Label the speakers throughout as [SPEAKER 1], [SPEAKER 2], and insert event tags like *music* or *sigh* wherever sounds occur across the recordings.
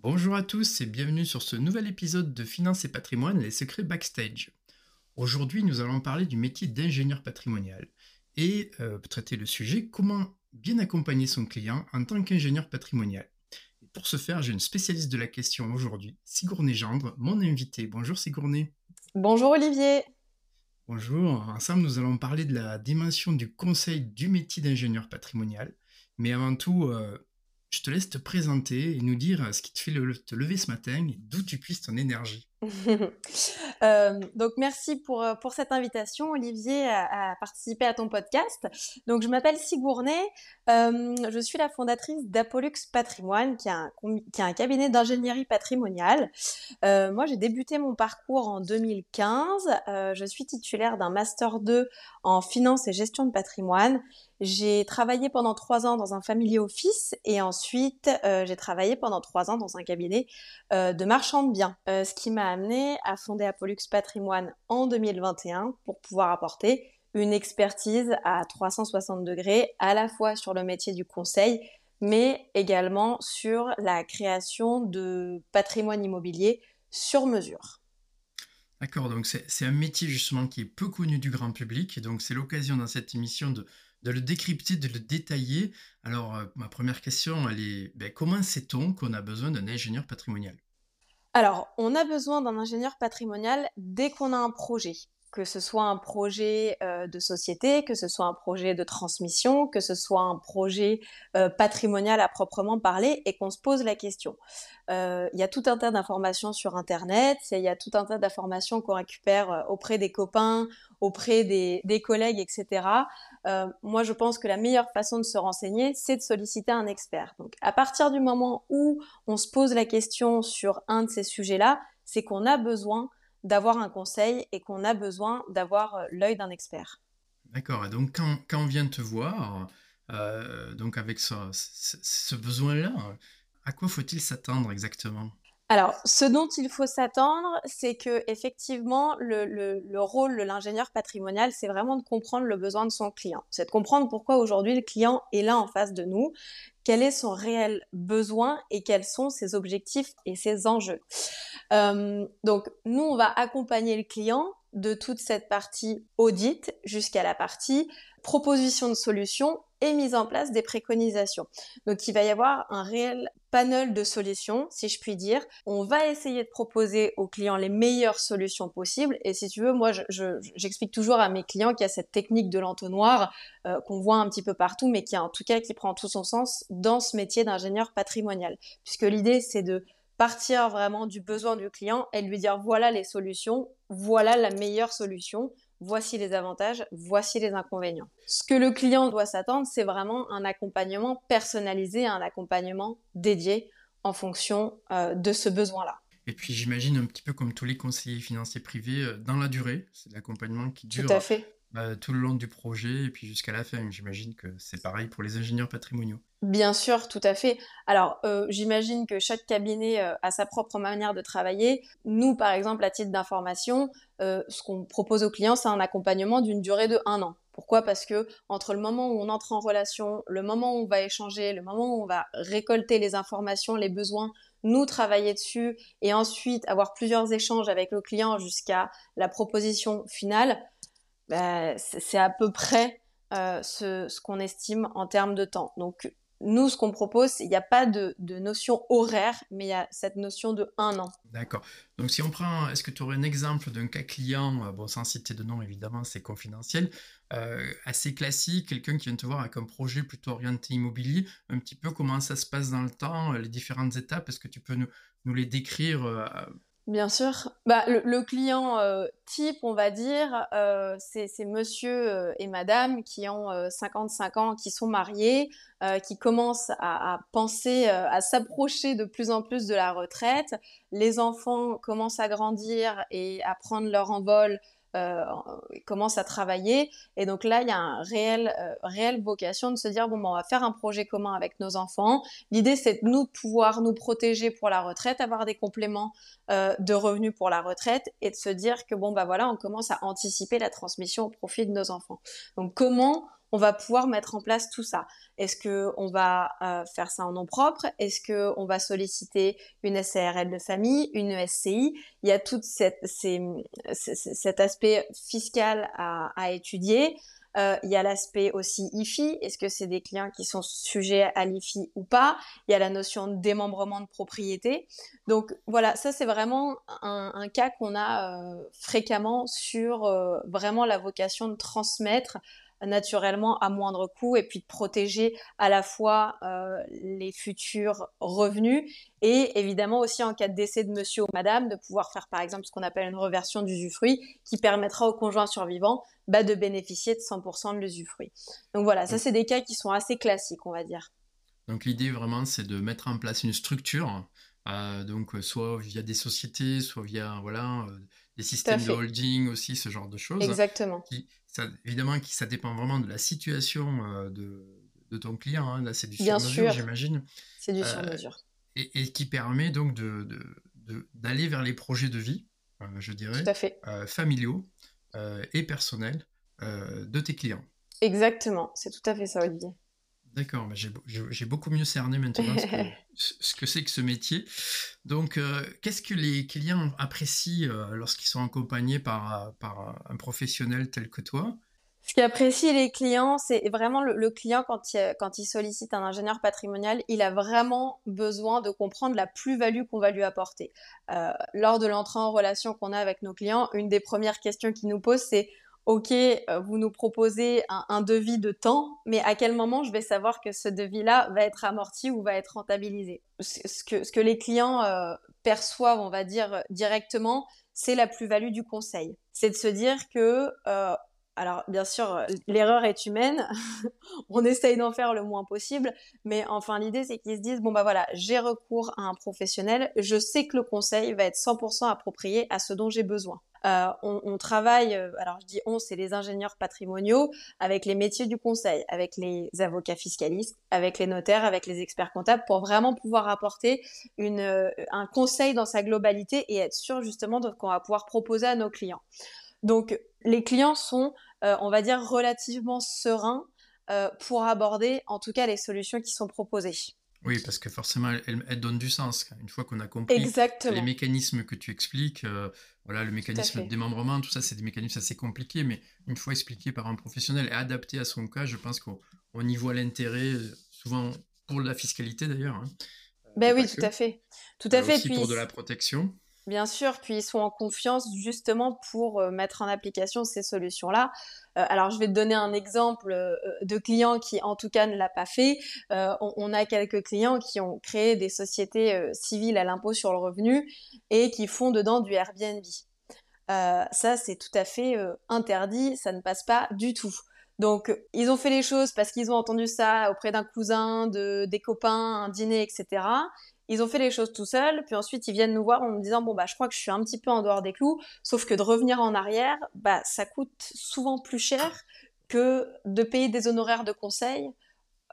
[SPEAKER 1] Bonjour à tous et bienvenue sur ce nouvel épisode de Finance et patrimoine, les secrets backstage. Aujourd'hui, nous allons parler du métier d'ingénieur patrimonial et euh, traiter le sujet comment bien accompagner son client en tant qu'ingénieur patrimonial. Et pour ce faire, j'ai une spécialiste de la question aujourd'hui, Sigourney Gendre, mon invité. Bonjour Sigourney.
[SPEAKER 2] Bonjour Olivier.
[SPEAKER 1] Bonjour, ensemble nous allons parler de la dimension du conseil du métier d'ingénieur patrimonial. Mais avant tout, euh, je te laisse te présenter et nous dire ce qui te fait te lever ce matin et d'où tu puisses ton énergie. *laughs*
[SPEAKER 2] Euh, donc merci pour, euh, pour cette invitation Olivier à, participer à ton podcast. Donc je m'appelle Sigourney, euh, je suis la fondatrice d'Apollux Patrimoine qui est un, un cabinet d'ingénierie patrimoniale. moi j'ai débuté mon parcours en 2015, je suis titulaire d'un master 2 en finance et gestion de patrimoine j'ai travaillé pendant trois ans dans un family office et ensuite euh, j'ai travaillé pendant trois ans dans un cabinet euh, de marchand de biens, euh, ce qui m'a amené à fonder Apollux Patrimoine en 2021 pour pouvoir apporter une expertise à 360 degrés à la fois sur le métier du conseil mais également sur la création de patrimoine immobilier sur mesure.
[SPEAKER 1] D'accord, donc c'est un métier justement qui est peu connu du grand public et donc c'est l'occasion dans cette émission de, de le décrypter, de le détailler. Alors, euh, ma première question, elle est ben, comment sait-on qu'on a besoin d'un ingénieur patrimonial?
[SPEAKER 2] Alors, on a besoin d'un ingénieur patrimonial dès qu'on a un projet que ce soit un projet euh, de société, que ce soit un projet de transmission, que ce soit un projet euh, patrimonial à proprement parler, et qu'on se pose la question. Euh, il y a tout un tas d'informations sur Internet, il y a tout un tas d'informations qu'on récupère auprès des copains, auprès des, collègues, etc. moi, je pense que la meilleure façon de se renseigner, c'est de solliciter un expert. Donc, à partir du moment où on se pose la question sur un de ces sujets-là, c'est qu'on a besoin d'avoir un conseil et qu'on a besoin d'avoir euh, l'œil d'un expert.
[SPEAKER 1] D'accord. Et donc, quand, quand, on vient te voir, euh, donc avec ce, besoin-là, à quoi faut-il s'attendre exactement?
[SPEAKER 2] Alors, ce dont il faut s'attendre, c'est que effectivement, le, le, le rôle de l'ingénieur patrimonial, c'est vraiment de comprendre le besoin de son client. C'est de comprendre pourquoi aujourd'hui le client est là en face de nous, quel est son réel besoin et quels sont ses objectifs et ses enjeux. Euh, donc, nous, on va accompagner le client de toute cette partie audit jusqu'à la partie proposition de solutions et mise en place des préconisations. Donc il va y avoir un réel panel de solutions, si je puis dire. On va essayer de proposer aux clients les meilleures solutions possibles. Et si tu veux, moi, j'explique toujours à mes clients qu'il y a cette technique de l'entonnoir euh, qu'on voit un petit peu partout, mais qui en tout cas qui prend tout son sens dans ce métier d'ingénieur patrimonial. Puisque l'idée, c'est de partir vraiment du besoin du client et lui dire voilà les solutions, voilà la meilleure solution, voici les avantages, voici les inconvénients. Ce que le client doit s'attendre, c'est vraiment un accompagnement personnalisé, un accompagnement dédié en fonction euh, de ce besoin-là.
[SPEAKER 1] Et puis j'imagine un petit peu comme tous les conseillers financiers privés, euh, dans la durée, c'est l'accompagnement qui dure
[SPEAKER 2] tout, à fait.
[SPEAKER 1] Bah, tout le long du projet et puis jusqu'à la fin. J'imagine que c'est pareil pour les ingénieurs patrimoniaux.
[SPEAKER 2] Bien sûr, tout à fait. Alors, euh, j'imagine que chaque cabinet euh, a sa propre manière de travailler. Nous, par exemple, à titre d'information, euh, ce qu'on propose aux clients, c'est un accompagnement d'une durée de un an. Pourquoi? Parce que entre le moment où on entre en relation, le moment où on va échanger, le moment où on va récolter les informations, les besoins, nous travailler dessus et ensuite avoir plusieurs échanges avec le client jusqu'à la proposition finale, bah, c'est à peu près euh, ce, qu'on estime en termes de temps. Donc nous, ce qu'on propose, il n'y a pas de, notion horaire, mais il y a cette notion de un an.
[SPEAKER 1] D'accord. Donc si on prend, est-ce que tu aurais un exemple d'un cas client, euh, bon sans citer de nom évidemment, c'est confidentiel, euh, assez classique, quelqu'un qui vient te voir avec un projet plutôt orienté immobilier, un petit peu comment ça se passe dans le temps, les différentes étapes, est-ce que tu peux nous les décrire
[SPEAKER 2] Bien sûr. Bah, le, client euh, type, on va dire, euh, c'est monsieur euh, et madame qui ont 55 ans, qui sont mariés, qui commencent à, à penser, à s'approcher de plus en plus de la retraite. Les enfants commencent à grandir et à prendre leur envol euh, commence à travailler. Et donc là, il y a un réel, euh, réelle vocation de se dire, bon, ben, on va faire un projet commun avec nos enfants. L'idée, c'est de nous pouvoir nous protéger pour la retraite, avoir des compléments euh, de revenus pour la retraite et de se dire que, bon, bah voilà, on commence à anticiper la transmission au profit de nos enfants. Donc comment on va pouvoir mettre en place tout ça. Est-ce que on va euh, faire ça en nom propre? Est-ce que on va solliciter une SARL de famille, une SCI Il y a tout cet aspect fiscal à, étudier. Euh, il y a l'aspect aussi IFI. Est-ce que c'est des clients qui sont sujets à l'IFI ou pas? Il y a la notion de démembrement de propriété. Donc voilà, ça c'est vraiment un, cas qu'on a euh, fréquemment sur vraiment la vocation de transmettre naturellement à moindre coût et puis de protéger à la fois euh, les futurs revenus et évidemment aussi en cas de décès de monsieur ou madame de pouvoir faire par exemple ce qu'on appelle une reversion d'usufruit qui permettra au conjoint survivant bah, de bénéficier de 100% de l'usufruit. Donc voilà, ça c'est des cas qui sont assez classiques on va dire.
[SPEAKER 1] Donc l'idée vraiment c'est de mettre en place une structure euh, donc soit via des sociétés, soit via voilà euh, des systèmes de holding aussi, ce genre de choses.
[SPEAKER 2] Exactement.
[SPEAKER 1] ça, évidemment, ça dépend vraiment de la situation euh, de, de, ton client. Hein. Là, c'est du
[SPEAKER 2] sur-mesure,
[SPEAKER 1] j'imagine.
[SPEAKER 2] C'est du sur-mesure.
[SPEAKER 1] Et, et, qui permet donc d'aller de, de, vers les projets de vie, je dirais,
[SPEAKER 2] Tout à fait.
[SPEAKER 1] familiaux et personnels de tes clients.
[SPEAKER 2] Exactement, c'est tout à fait ça, Olivier.
[SPEAKER 1] D'accord, j'ai beaucoup mieux cerné maintenant *laughs* ce que c'est que, ce métier. Donc, euh, qu'est-ce que les clients apprécient euh, lorsqu'ils sont accompagnés par, par un professionnel tel que toi?
[SPEAKER 2] Ce qui apprécie les clients, c'est vraiment le, client quand il, quand il sollicite un ingénieur patrimonial, il a vraiment besoin de comprendre la plus-value qu'on va lui apporter. Euh, lors de l'entrée en relation qu'on a avec nos clients, une des premières questions qu'ils nous posent, c'est OK, euh, vous nous proposez un, devis de temps, mais à quel moment je vais savoir que ce devis-là va être amorti ou va être rentabilisé? Ce que, les clients euh, perçoivent, on va dire directement, c'est la plus-value du conseil. C'est de se dire que, euh, alors bien sûr, l'erreur est humaine, *laughs* on essaye d'en faire le moins possible, mais enfin l'idée c'est qu'ils se disent, bon bah voilà, j'ai recours à un professionnel, je sais que le conseil va être 100% approprié à ce dont j'ai besoin. Euh, on, travaille, euh, alors je dis on, c'est les ingénieurs patrimoniaux, avec les métiers du conseil, avec les avocats fiscalistes, avec les notaires, avec les experts comptables, pour vraiment pouvoir apporter euh, un conseil dans sa globalité et être sûr justement de ce qu'on va pouvoir proposer à nos clients. Donc les clients sont, on va dire, relativement sereins pour aborder en tout cas les solutions qui sont proposées.
[SPEAKER 1] Oui, parce que forcément, elle, donne du sens. Une fois qu'on a compris les mécanismes que tu expliques, euh, voilà, le mécanisme de démembrement, tout ça, c'est des mécanismes assez compliqués, mais une fois expliqués par un professionnel et adaptés à son cas, je pense qu'on y voit l'intérêt, euh, souvent pour la fiscalité d'ailleurs. Hein.
[SPEAKER 2] Ben oui, tout à fait. Tout à fait.
[SPEAKER 1] Aussi pour de la protection.
[SPEAKER 2] Bien sûr, puis ils sont en confiance justement pour euh, mettre en application ces solutions-là. Euh, alors, je vais te donner un exemple euh, de client qui, en tout cas, ne l'a pas fait. On, a quelques clients qui ont créé des sociétés civiles à l'impôt sur le revenu et qui font dedans du Airbnb. ça, c'est tout à fait interdit, ça ne passe pas du tout. Donc, ils ont fait les choses parce qu'ils ont entendu ça auprès d'un cousin, de, des copains, un dîner, etc. Ils ont fait les choses tout seuls, puis ensuite ils viennent nous voir en nous disant bon bah je crois que je suis un petit peu en dehors des clous, sauf que de revenir en arrière, bah ça coûte souvent plus cher que de payer des honoraires de conseil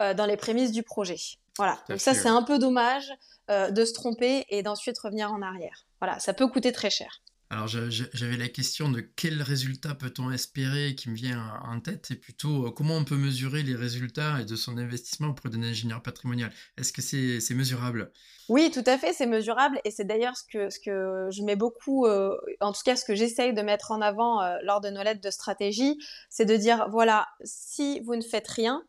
[SPEAKER 2] euh, dans les prémices du projet. Voilà. Donc ça c'est un peu dommage euh, de se tromper et d'ensuite revenir en arrière. Voilà, ça peut coûter très cher.
[SPEAKER 1] Alors j'avais la question de quel résultat peut-on espérer qui me vient en tête et plutôt euh, comment on peut mesurer les résultats de son investissement auprès d'un ingénieur patrimonial? Est-ce que c'est mesurable?
[SPEAKER 2] Oui, tout à fait, c'est mesurable et c'est d'ailleurs ce que, je mets beaucoup, euh, en tout cas ce que j'essaye de mettre en avant euh, lors de nos lettres de stratégie, c'est de dire voilà, si vous ne faites rien,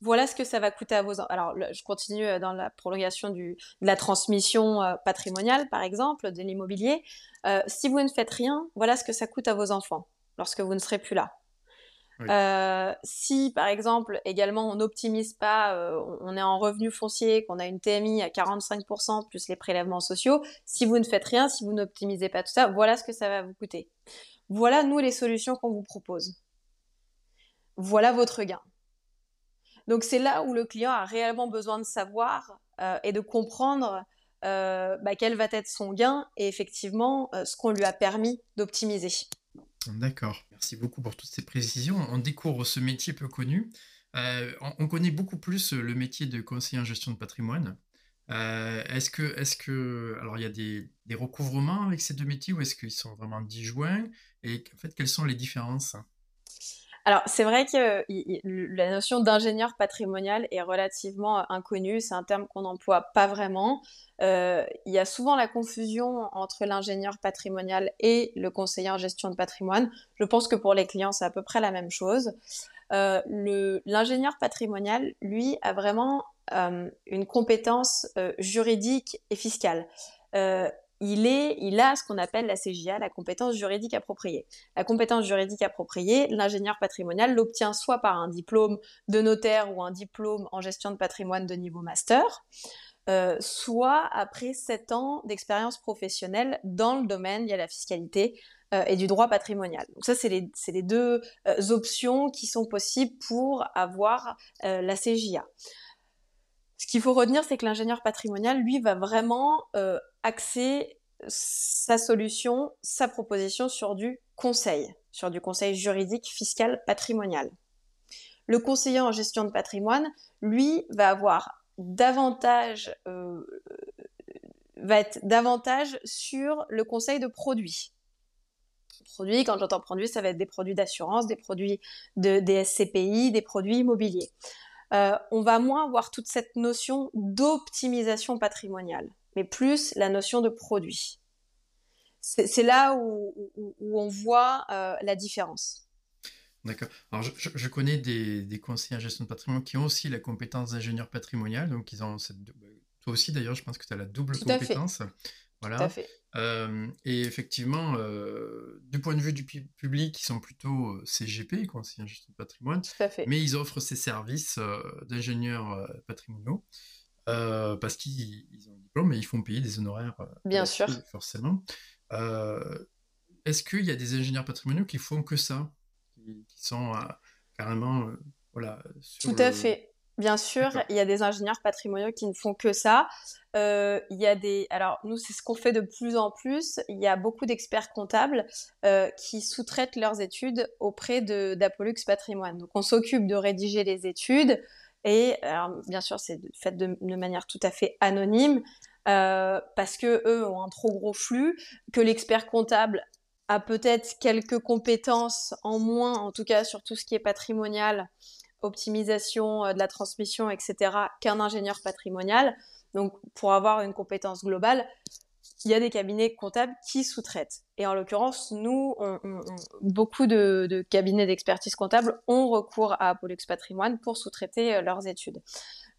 [SPEAKER 2] voilà ce que ça va coûter à vos alors je continue euh, dans la prolongation du, de la transmission euh, patrimoniale par exemple de l'immobilier euh, si vous ne faites rien voilà ce que ça coûte à vos enfants lorsque vous ne serez plus là Euh, si par exemple également on n'optimise pas, euh, on est en revenu foncier, qu'on a une TMI à 45% plus les prélèvements sociaux, si vous ne faites rien, si vous n'optimisez pas tout ça, voilà ce que ça va vous coûter. Voilà nous les solutions qu'on vous propose. Voilà votre gain. Donc c'est là où le client a réellement besoin de savoir euh, et de comprendre bah, quel va être son gain et effectivement ce qu'on lui a permis d'optimiser.
[SPEAKER 1] D'accord. Merci beaucoup pour toutes ces précisions. On découvre ce métier peu connu. Euh, on, connaît beaucoup plus le métier de conseiller en gestion de patrimoine. Euh, est-ce que, est que, alors il y a des, recouvrements avec ces deux métiers ou est-ce qu'ils sont vraiment disjoints? Et en fait, quelles sont les différences?
[SPEAKER 2] Alors, c'est vrai que la notion d'ingénieur patrimonial est relativement inconnue. C'est un terme qu'on n'emploie pas vraiment. Euh, il y a souvent la confusion entre l'ingénieur patrimonial et le conseiller en gestion de patrimoine. Je pense que pour les clients, c'est à peu près la même chose. Euh, l'ingénieur patrimonial, lui, a vraiment euh, une compétence juridique et fiscale il, est, il a ce qu'on appelle la CJA, la compétence juridique appropriée. La compétence juridique appropriée, l'ingénieur patrimonial l'obtient soit par un diplôme de notaire ou un diplôme en gestion de patrimoine de niveau master, euh, soit après 7 ans d'expérience professionnelle dans le domaine de la fiscalité euh, et du droit patrimonial. Donc ça, c'est les, deux euh, options qui sont possibles pour avoir la CJA. Ce qu'il faut retenir, c'est que l'ingénieur patrimonial, lui, va vraiment axer sa solution, sa proposition sur du conseil, sur du conseil juridique, fiscal, patrimonial. Le conseiller en gestion de patrimoine, lui, va avoir davantage, euh, va être davantage sur le conseil de produits. Produits, quand j'entends produits, ça va être des produits d'assurance, des produits de, des SCPI, des produits immobiliers. Euh, on va moins avoir toute cette notion d'optimisation patrimoniale, mais plus la notion de produit. C'est là où, on voit euh, la différence.
[SPEAKER 1] D'accord. Alors, je, connais des, conseillers en gestion de patrimoine qui ont aussi la compétence d'ingénieur patrimonial. Donc, ils ont cette. Toi aussi, d'ailleurs, je pense que tu as la double compétence. Voilà. et effectivement, du point de vue du public, ils sont plutôt CGP, conseillers en gestion de patrimoine, mais ils offrent ces services d'ingénieurs patrimoniaux parce qu'ils ont un diplôme et ils font payer des honoraires.
[SPEAKER 2] Bien sûr.
[SPEAKER 1] Forcément. Est-ce qu'il y a des ingénieurs patrimoniaux qui font que ça, qui, sont carrément voilà,
[SPEAKER 2] Tout à fait. Bien sûr, il y a des ingénieurs patrimoniaux qui ne font que ça. Euh, il y a des, alors nous c'est ce qu'on fait de plus en plus. Il y a beaucoup d'experts comptables euh, qui sous-traitent leurs études auprès de d'Apollux Patrimoine. Donc on s'occupe de rédiger les études et bien sûr c'est fait de, manière tout à fait anonyme euh, parce que eux ont un trop gros flux, que l'expert comptable a peut-être quelques compétences en moins, en tout cas sur tout ce qui est patrimonial optimisation euh, de la transmission, etc., qu'un ingénieur patrimonial. Donc, pour avoir une compétence globale, il y a des cabinets comptables qui sous-traitent. Et en l'occurrence, nous, beaucoup de, cabinets d'expertise comptable ont recours à Apollux Patrimoine pour sous-traiter euh, leurs études.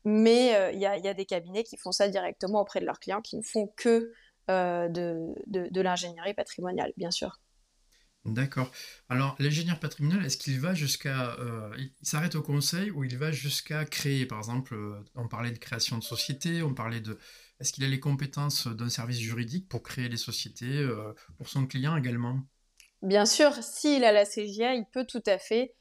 [SPEAKER 2] Mais euh, il y, a, des cabinets qui font ça directement auprès de leurs clients, qui ne font que de l'ingénierie patrimoniale, bien sûr.
[SPEAKER 1] D'accord. Alors, l'ingénieur patrimonial, est-ce qu'il va jusqu'à... Euh, il s'arrête au conseil ou il va jusqu'à créer, par exemple, euh, on parlait de création de société, on parlait de... Est-ce qu'il a les compétences d'un service juridique pour créer les sociétés euh, pour son client également?
[SPEAKER 2] Bien sûr, s'il a la CGA, il peut tout à fait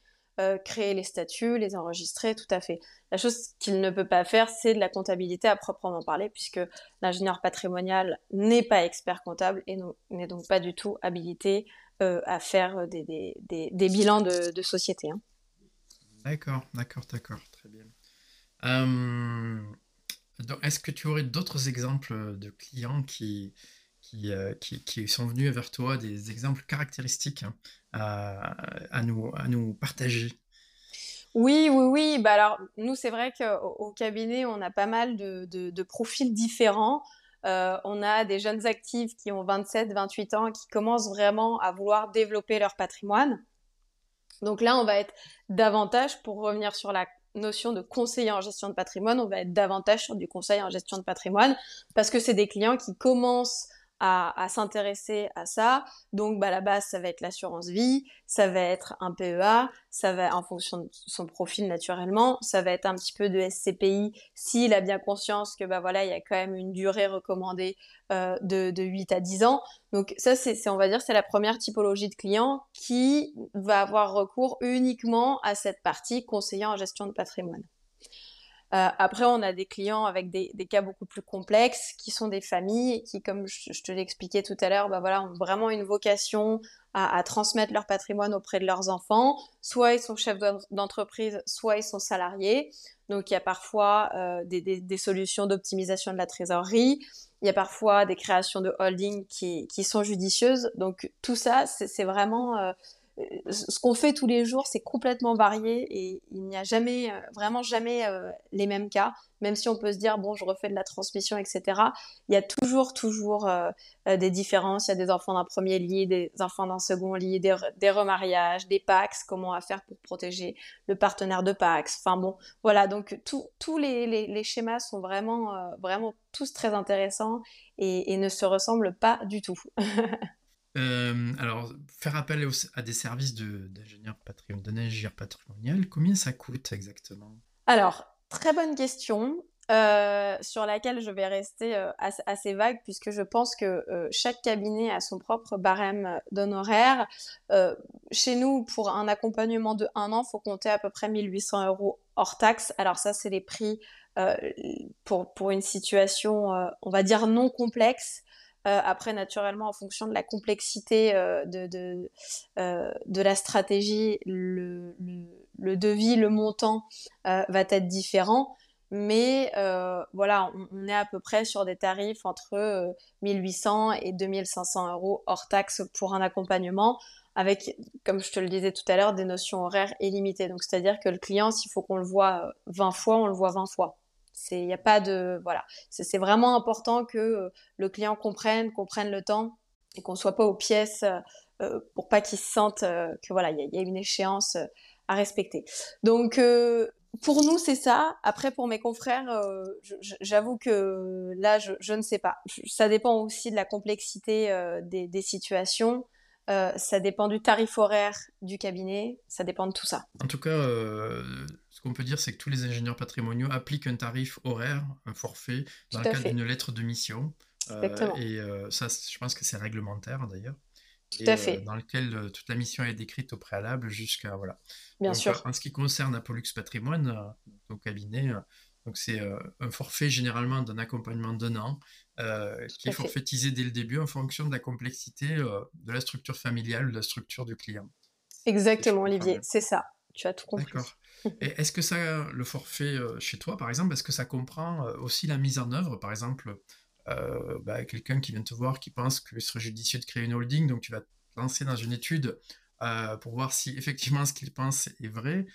[SPEAKER 2] créer les statuts, les enregistrer, tout à fait. La chose qu'il ne peut pas faire, c'est de la comptabilité à proprement parler, puisque l'ingénieur patrimonial n'est pas expert comptable et n'est donc pas du tout habilité euh, à faire des, des, des, bilans de, de société. Hein.
[SPEAKER 1] D'accord, d'accord, d'accord, très bien. Euh, est-ce que tu aurais d'autres exemples de clients qui, qui, euh, qui, sont venus vers toi, des exemples caractéristiques hein, à, nous, à nous partager?
[SPEAKER 2] Oui, oui, oui. Bah alors, nous, c'est vrai qu'au au cabinet, on a pas mal de, de, de profils différents. Euh, on a des jeunes actifs qui ont 27, 28 ans, qui commencent vraiment à vouloir développer leur patrimoine. Donc là, on va être davantage, pour revenir sur la notion de conseiller en gestion de patrimoine, on va être davantage sur du conseil en gestion de patrimoine, parce que c'est des clients qui commencent à, s'intéresser à ça. Donc, bah, la base, ça va être l'assurance vie, ça va être un PEA, ça va, en fonction de son profil naturellement, ça va être un petit peu de SCPI s'il a bien conscience que, bah voilà, il y a quand même une durée recommandée euh, de, de 8 à 10 ans. Donc, ça, c'est, on va dire, c'est la première typologie de client qui va avoir recours uniquement à cette partie conseiller en gestion de patrimoine. Euh, après, on a des clients avec des, cas beaucoup plus complexes, qui sont des familles qui, comme je, te l'ai expliqué tout à l'heure, bah voilà, ont vraiment une vocation à, transmettre leur patrimoine auprès de leurs enfants. Soit ils sont chefs d'entreprise, soit ils sont salariés. Donc, il y a parfois euh, des, solutions d'optimisation de la trésorerie. Il y a parfois des créations de holding qui, qui sont judicieuses. Donc, tout ça, c'est vraiment... Euh, ce qu'on fait tous les jours, c'est complètement varié et il n'y a jamais, euh, vraiment jamais euh, les mêmes cas. Même si on peut se dire, bon, je refais de la transmission, etc. Il y a toujours, toujours euh, des différences. Il y a des enfants d'un premier lit, des enfants d'un second lit, des, remariages, des PAX, comment faire pour protéger le partenaire de PAX. Enfin bon, voilà. Donc tous les, schémas sont vraiment, vraiment tous très intéressants et ne se ressemblent pas du tout. *laughs*
[SPEAKER 1] Euh, alors, faire appel à des services d'ingénieur patrimonial, patrimonial, combien ça coûte exactement?
[SPEAKER 2] Alors, très bonne question. Euh, sur laquelle je vais rester euh, assez, vague puisque je pense que chaque cabinet a son propre barème d'honoraires. chez nous, pour un accompagnement de un an, il faut compter à peu près 1800 euros hors taxe. Alors ça, c'est les prix pour, pour une situation, on va dire, non complexe. Euh, après, naturellement, en fonction de la complexité euh, euh, de, la stratégie, le, devis, le montant va être différent. Mais voilà, on, est à peu près sur des tarifs entre 1800 et 2500 euros hors taxe pour un accompagnement avec, comme je te le disais tout à l'heure, des notions horaires illimitées. Donc, c'est-à-dire que le client, s'il faut qu'on le voit 20 fois, on le voit 20 fois. Il n'y a pas de voilà. C'est vraiment important que euh, le client comprenne, qu'on prenne le temps et qu'on soit pas aux pièces euh, euh, pour pas qu'il se sente que voilà, il y, a une échéance à respecter. Donc pour nous, c'est ça. Après, pour mes confrères, j'avoue que là, je, ne sais pas. Ça dépend aussi de la complexité des, situations. ça dépend du tarif horaire du cabinet. Ça dépend de tout ça.
[SPEAKER 1] En tout cas, ce qu'on peut dire, c'est que tous les ingénieurs patrimoniaux appliquent un tarif horaire, un forfait, dans le cadre d'une lettre de mission. Euh, et euh, ça, je pense que c'est réglementaire d'ailleurs.
[SPEAKER 2] Tout à fait.
[SPEAKER 1] Euh, dans lequel toute la mission est décrite au préalable jusqu'à. Voilà.
[SPEAKER 2] Bien sûr.
[SPEAKER 1] En ce qui concerne Apollux Patrimoine, au cabinet, donc c'est un forfait généralement d'un accompagnement d'un an qui est forfaitisé dès le début en fonction de la complexité de la structure familiale ou de la structure du client.
[SPEAKER 2] Exactement, Olivier, c'est ça. Tu as tout compris.
[SPEAKER 1] D'accord. Est-ce que ça, le forfait euh, chez toi, par exemple, est-ce que ça comprend euh, aussi la mise en œuvre, par exemple, euh, bah, quelqu'un qui vient te voir, qui pense qu'il serait judicieux de créer une holding, donc tu vas te lancer dans une étude pour voir si effectivement ce qu'il pense est vrai,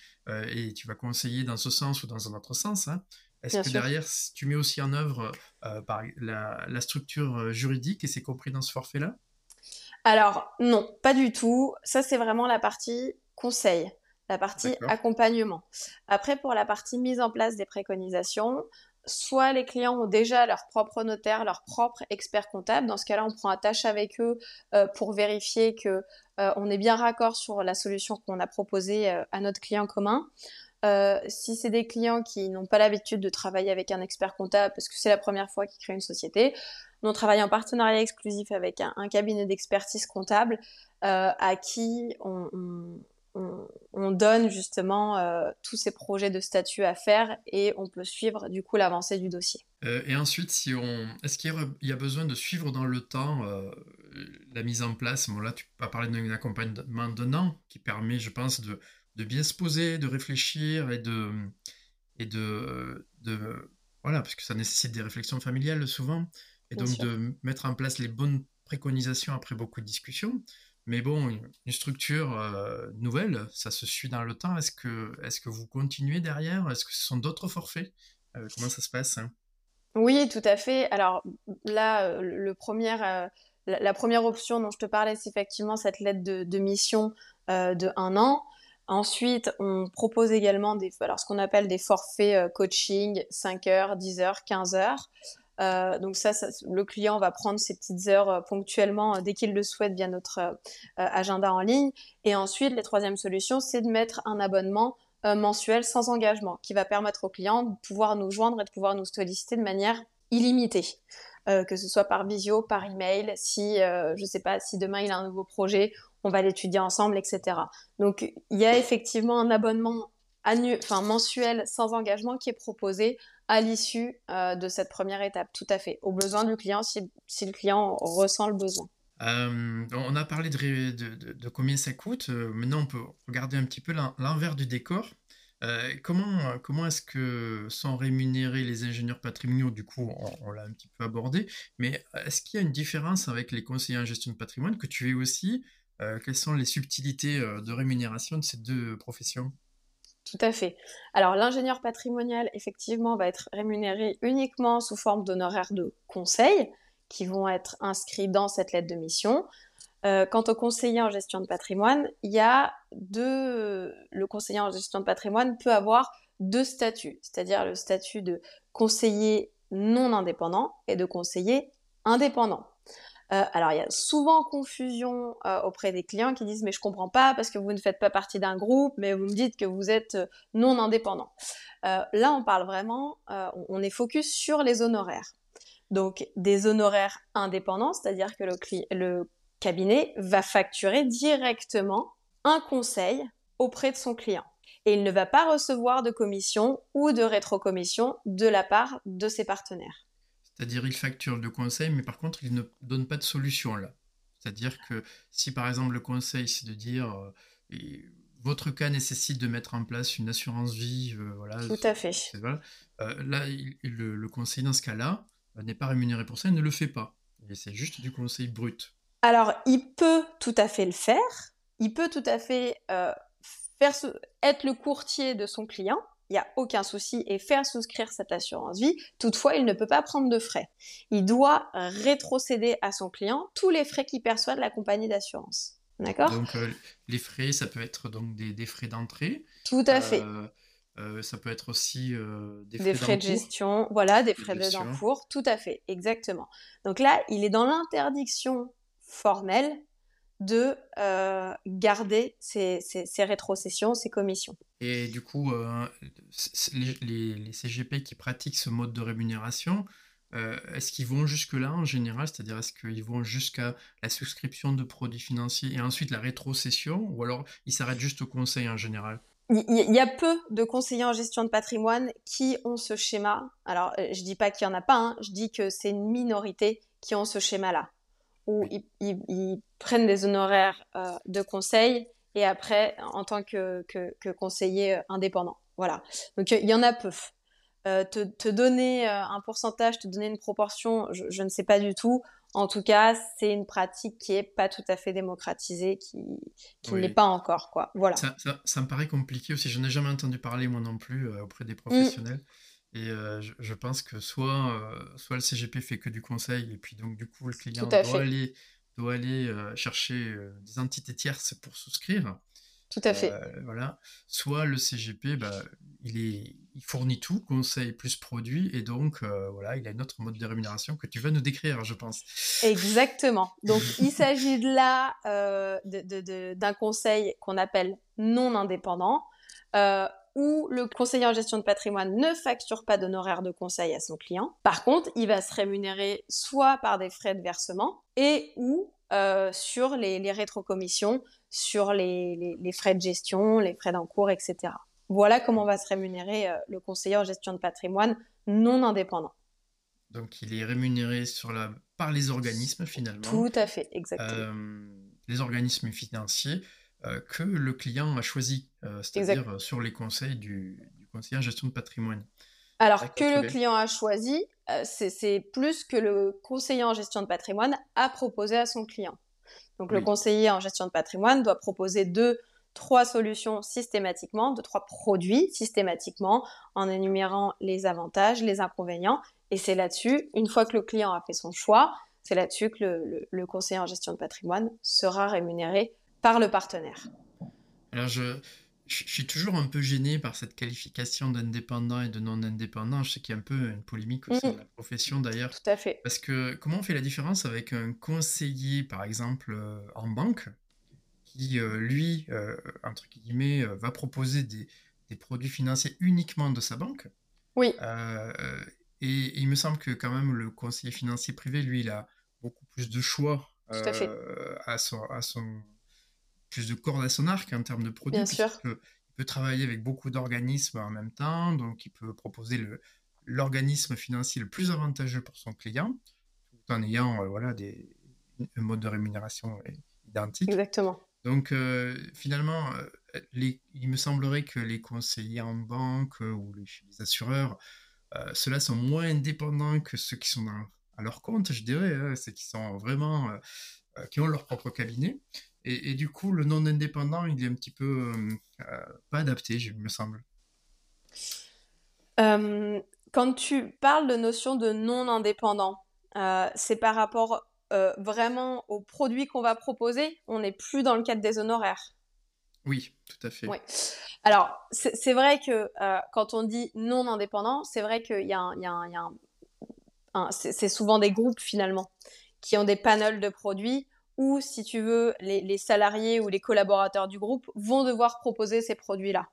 [SPEAKER 1] et tu vas conseiller dans ce sens ou dans un autre sens. Hein. Est-ce que derrière, tu mets aussi en œuvre par la, la, structure juridique et c'est compris dans ce forfait-là?
[SPEAKER 2] Alors non, pas du tout. Ça c'est vraiment la partie conseil la partie accompagnement. Après, pour la partie mise en place des préconisations, soit les clients ont déjà leur propre notaire, leur propre expert comptable. Dans ce cas-là, on prend attache avec eux euh, pour vérifier que euh, on est bien raccord sur la solution qu'on a proposée euh, à notre client commun. si c'est des clients qui n'ont pas l'habitude de travailler avec un expert comptable parce que c'est la première fois qu'ils créent une société, nous on travaille en partenariat exclusif avec un, cabinet d'expertise comptable à qui on, on, donne justement euh, tous ces projets de statut à faire et on peut suivre du coup l'avancée du dossier.
[SPEAKER 1] Euh, et ensuite, si on, est-ce qu'il y, a besoin de suivre dans le temps euh, la mise en place? Bon là, tu vas parler d'un accompagnement d'un an qui permet, je pense, de, bien se poser, de réfléchir et de et de, voilà, parce que ça nécessite des réflexions familiales souvent, et donc de mettre en place les bonnes préconisations après beaucoup de discussions. Mais bon, une structure euh, nouvelle, ça se suit dans le temps. Est-ce que, est que vous continuez derrière? Est-ce que ce sont d'autres forfaits? Euh, Comment ça se passe hein?
[SPEAKER 2] Oui, tout à fait. Alors là, euh, le premier, la, première option dont je te parlais, c'est effectivement cette lettre de, mission de un an. Ensuite, on propose également des, alors ce qu'on appelle des forfaits coaching, 5 heures, 10 heures, 15 heures. Euh, donc ça, le client va prendre ses petites heures euh, ponctuellement dès qu'il le souhaite via notre agenda en ligne. Et ensuite, la troisième solution, c'est de mettre un abonnement mensuel sans engagement qui va permettre au client de pouvoir nous joindre et de pouvoir nous solliciter de manière illimitée. que ce soit par visio, par email, si sais pas si demain il a un nouveau projet, on va l'étudier ensemble, etc. Donc il y a effectivement un abonnement enfin, mensuel sans engagement qui est proposé à l'issue euh, de cette première étape, tout à fait, au besoin du client si, le client ressent le besoin.
[SPEAKER 1] Euh, on a parlé de, combien ça coûte. Euh, maintenant, on peut regarder un petit peu l'envers du décor. comment comment est-ce que sont rémunérés les ingénieurs patrimoniaux? Du coup, on, l'a un petit peu abordé. Mais est-ce qu'il y a une différence avec les conseillers en gestion de patrimoine que tu es aussi? Quelles sont les subtilités de rémunération de ces deux professions?
[SPEAKER 2] Tout à fait. Alors l'ingénieur patrimonial, effectivement, va être rémunéré uniquement sous forme d'honoraires de conseil qui vont être inscrits dans cette lettre de mission. Euh, quant au conseiller en gestion de patrimoine, il y a deux. Le conseiller en gestion de patrimoine peut avoir deux statuts, c'est-à-dire le statut de conseiller non indépendant et de conseiller indépendant. Euh, alors il y a souvent confusion euh, auprès des clients qui disent mais je comprends pas parce que vous ne faites pas partie d'un groupe, mais vous me dites que vous êtes euh, non indépendant. là on parle vraiment, on est focus sur les honoraires. Donc des honoraires indépendants, c'est-à-dire que le, le cabinet va facturer directement un conseil auprès de son client. Et il ne va pas recevoir de commission ou de rétrocommission de la part de ses partenaires.
[SPEAKER 1] C'est-à-dire, il facture le conseil, mais par contre, il ne donne pas de solution là. C'est-à-dire que si par exemple le conseil, c'est de dire euh, votre cas nécessite de mettre en place une assurance vie, euh, voilà.
[SPEAKER 2] Tout à fait.
[SPEAKER 1] Euh, là, le, le, conseil dans ce cas-là n'est pas rémunéré pour ça, il ne le fait pas. Et c'est juste du conseil brut.
[SPEAKER 2] Alors, il peut tout à fait le faire. Il peut tout à fait faire être le courtier de son client il n'y a aucun souci et faire souscrire cette assurance vie. Toutefois, il ne peut pas prendre de frais. Il doit rétrocéder à son client tous les frais qu'il perçoit de la compagnie d'assurance. D'accord?
[SPEAKER 1] Donc, euh, les frais, ça peut être donc des, frais d'entrée.
[SPEAKER 2] Tout à fait.
[SPEAKER 1] Euh, euh, ça peut être aussi
[SPEAKER 2] des frais, des frais de gestion, voilà, des frais d'encours, tout à fait, exactement. Donc là, il est dans l'interdiction formelle de garder ces, rétrocessions, ces commissions.
[SPEAKER 1] Et du coup, euh, les, CGP qui pratiquent ce mode de rémunération, euh, est-ce qu'ils vont jusque-là en général? C'est-à-dire, est-ce qu'ils vont jusqu'à la souscription de produits financiers et ensuite la rétrocession? Ou alors ils s'arrêtent juste au conseil en général?
[SPEAKER 2] Il y a peu de conseillers en gestion de patrimoine qui ont ce schéma. Alors, je dis pas qu'il y en a pas, hein, je dis que c'est une minorité qui ont ce schéma-là. Où ils, prennent des honoraires euh, de conseil et après en tant que, que, conseiller euh, indépendant. Voilà. Donc il y en a peu. Euh, te, te, donner un pourcentage, te donner une proportion, je, je, ne sais pas du tout. En tout cas, c'est une pratique qui est pas tout à fait démocratisée, qui, qui ne l'est pas encore, quoi. Voilà.
[SPEAKER 1] Ça, ça, me paraît compliqué aussi. Je n'ai jamais entendu parler moi non plus auprès des professionnels. Et euh, je, pense que soit, euh, soit le CGP fait que du conseil, et puis donc du coup le client doit aller, doit aller euh, chercher des entités tierces pour souscrire.
[SPEAKER 2] Tout à fait.
[SPEAKER 1] voilà. Soit le CGP, bah, il, est, il fournit tout, conseil plus produit, et donc voilà, il a une autre mode de rémunération que tu vas nous décrire, je pense.
[SPEAKER 2] Exactement. Donc *laughs* il s'agit de là d'un de, de, conseil qu'on appelle non indépendant où le conseiller en gestion de patrimoine ne facture pas d'honoraires de conseil à son client. Par contre, il va se rémunérer soit par des frais de versement et ou euh, sur les, les rétrocommissions, sur les, frais de gestion, les frais d'encours, etc. Voilà comment va se rémunérer euh, le conseiller en gestion de patrimoine non indépendant.
[SPEAKER 1] Donc il est rémunéré sur la... par les organismes finalement.
[SPEAKER 2] Tout à fait, exactement.
[SPEAKER 1] Euh, les organismes financiers que le client a choisi, euh, c'est-à-dire euh, sur les conseils du, conseiller en gestion de patrimoine.
[SPEAKER 2] Alors que le client a choisi, c'est plus que le conseiller en gestion de patrimoine a proposé à son client. Donc le conseiller en gestion de patrimoine doit proposer deux, trois solutions systématiquement, deux, trois produits systématiquement, en énumérant les avantages, les inconvénients. Et c'est là-dessus, une fois que le client a fait son choix, c'est là-dessus que le conseiller en gestion de patrimoine sera rémunéré par le partenaire.
[SPEAKER 1] Alors, je, je suis toujours un peu gêné par cette qualification d'indépendant et de non indépendant. Je sais qu'il y a un peu une polémique au sein de la profession d'ailleurs.
[SPEAKER 2] Tout à fait.
[SPEAKER 1] Parce que comment on fait la différence avec un conseiller, par exemple, en banque, qui, lui, entre guillemets, va proposer des, des, produits financiers uniquement de sa banque?
[SPEAKER 2] Oui.
[SPEAKER 1] et il me semble que quand même le conseiller financier privé, lui, il a beaucoup plus de choix
[SPEAKER 2] Tout à, fait.
[SPEAKER 1] à, son, à son plus de cordes à son arc en termes de produits.
[SPEAKER 2] Bien sûr.
[SPEAKER 1] Il peut travailler avec beaucoup d'organismes en même temps, donc il peut proposer l'organisme financier le plus avantageux pour son client, tout en ayant euh, voilà, des, un mode de rémunération identique.
[SPEAKER 2] Exactement.
[SPEAKER 1] Donc euh, finalement, euh, les, il me semblerait que les conseillers en banque ou les, les assureurs, ceux-là sont moins indépendants que ceux qui sont à leur compte, je dirais, hein, c'est qui sont vraiment, qui ont leur propre cabinet. Et, du coup, le non indépendant, il est un petit peu euh, euh, pas adapté, il me semble.
[SPEAKER 2] Euh, quand tu parles de notion de non indépendant, c'est par rapport vraiment aux produits qu'on va proposer? On n'est plus dans le cadre des honoraires.
[SPEAKER 1] Oui, tout à fait.
[SPEAKER 2] Oui. Alors, c'est vrai que quand on dit non indépendant, c'est vrai qu'il y a, a, y a un c'est souvent des groupes finalement qui ont des panels de produits ou, si tu veux, les, salariés ou les collaborateurs du groupe vont devoir proposer ces produits-là.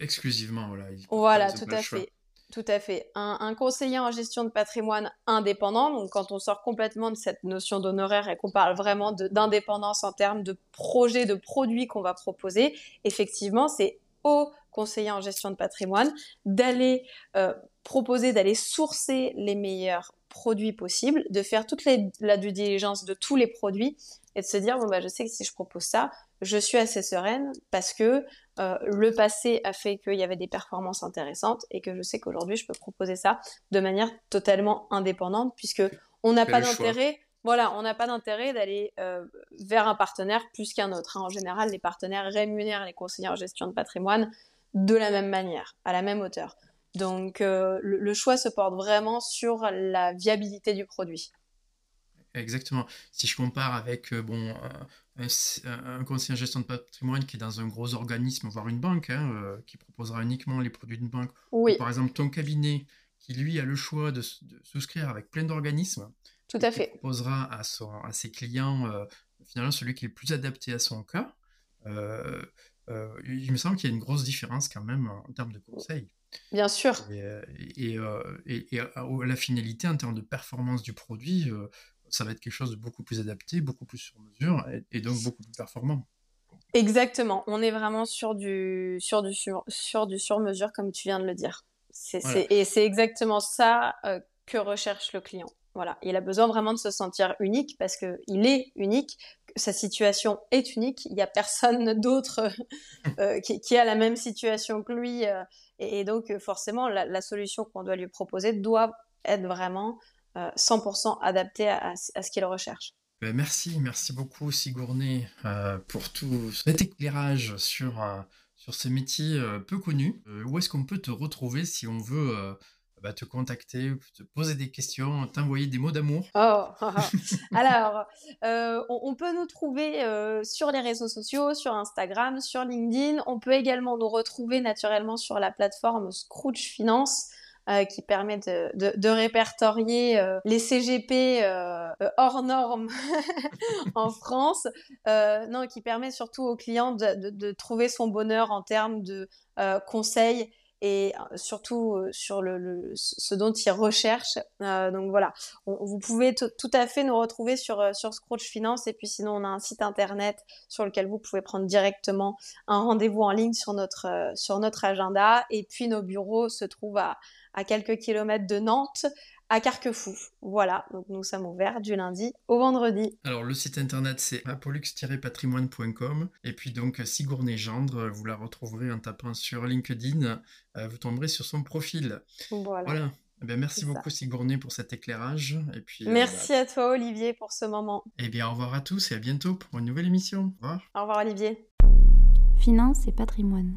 [SPEAKER 1] Exclusivement, voilà.
[SPEAKER 2] Voilà, tout à fait. Tout à fait. Un, conseiller en gestion de patrimoine indépendant, donc quand on sort complètement de cette notion d'honoraire et qu'on parle vraiment d'indépendance en termes de projets, de produits qu'on va proposer, effectivement, c'est au conseiller en gestion de patrimoine d'aller euh, proposer, d'aller sourcer les meilleurs produits possibles, de faire toute la due diligence de tous les produits et de se dire bon bah je sais que si je propose ça, je suis assez sereine parce que euh, le passé a fait qu'il y avait des performances intéressantes et que je sais qu'aujourd'hui je peux proposer ça de manière totalement indépendante puisque on n'a pas d'intérêt. Voilà, on n'a pas d'intérêt d'aller euh, vers un partenaire plus qu'un autre. Hein. En général, les partenaires rémunèrent les conseillers en gestion de patrimoine de la même manière, à la même hauteur. Donc euh, le, choix se porte vraiment sur la viabilité du produit.
[SPEAKER 1] Exactement. Si je compare avec euh, bon, un, conseiller en gestion de patrimoine qui est dans un gros organisme, voire une banque, hein, euh, qui proposera uniquement les produits d'une banque,
[SPEAKER 2] oui.
[SPEAKER 1] par exemple ton cabinet qui lui a le choix de, souscrire avec plein d'organismes,
[SPEAKER 2] tout à fait.
[SPEAKER 1] proposera à, son, à ses clients finalement celui qui est le plus adapté à son cas. il me semble qu'il y a une grosse différence quand même en termes de conseils.
[SPEAKER 2] Bien sûr.
[SPEAKER 1] Et, euh, euh, la finalité en termes de performance du produit, euh, ça va être quelque chose de beaucoup plus adapté, beaucoup plus sur mesure et, donc beaucoup plus performant.
[SPEAKER 2] Exactement. On est vraiment sur du sur du sur, du sur mesure comme tu viens de le dire. et c'est exactement ça que recherche le client. Voilà, il a besoin vraiment de se sentir unique parce que il est unique, sa situation est unique. Il n'y a personne *laughs* d'autre *laughs* qui, qui, a la même situation que lui et, donc, euh, forcément, la, solution qu'on doit lui proposer doit être vraiment 100% euh, adaptée à, ce qu'il recherche.
[SPEAKER 1] Ben, merci, merci beaucoup Sigourney euh, pour tout cet éclairage sur, sur ces métiers peu connus. où est-ce qu'on peut te retrouver si on veut bah, te contacter, te poser des questions, t'envoyer des mots d'amour
[SPEAKER 2] oh, *laughs* Alors, euh, on, peut nous trouver euh, sur les réseaux sociaux, sur Instagram, sur LinkedIn. On peut également nous retrouver naturellement sur la plateforme Scrooge Finance. Euh, qui permet de, répertorier les CGP hors normes *laughs* en France, non, qui permet surtout aux clients de, de, trouver son bonheur en termes de conseils et euh, surtout euh, sur le, ce dont ils recherchent. Euh, donc voilà, vous pouvez tout à fait nous retrouver sur, sur Scrooge Finance. Et puis sinon on a un site internet sur lequel vous pouvez prendre directement un rendez-vous en ligne sur notre, sur notre agenda. Et puis nos bureaux se trouvent à, à quelques kilomètres de Nantes à Carquefou. Voilà, donc nous sommes ouverts du lundi au vendredi.
[SPEAKER 1] Alors le site internet c'est apolux-patrimoine.com et puis donc Sigourney Gendre, vous la retrouverez en tapant sur LinkedIn, euh, vous tomberez sur son profil.
[SPEAKER 2] Voilà.
[SPEAKER 1] Eh bien, merci beaucoup Sigourney pour cet éclairage. Et puis, euh,
[SPEAKER 2] merci à toi Olivier pour ce moment.
[SPEAKER 1] Eh bien au revoir à tous et à bientôt pour une nouvelle émission. Au revoir.
[SPEAKER 2] Au revoir Olivier.
[SPEAKER 3] Finance et patrimoine.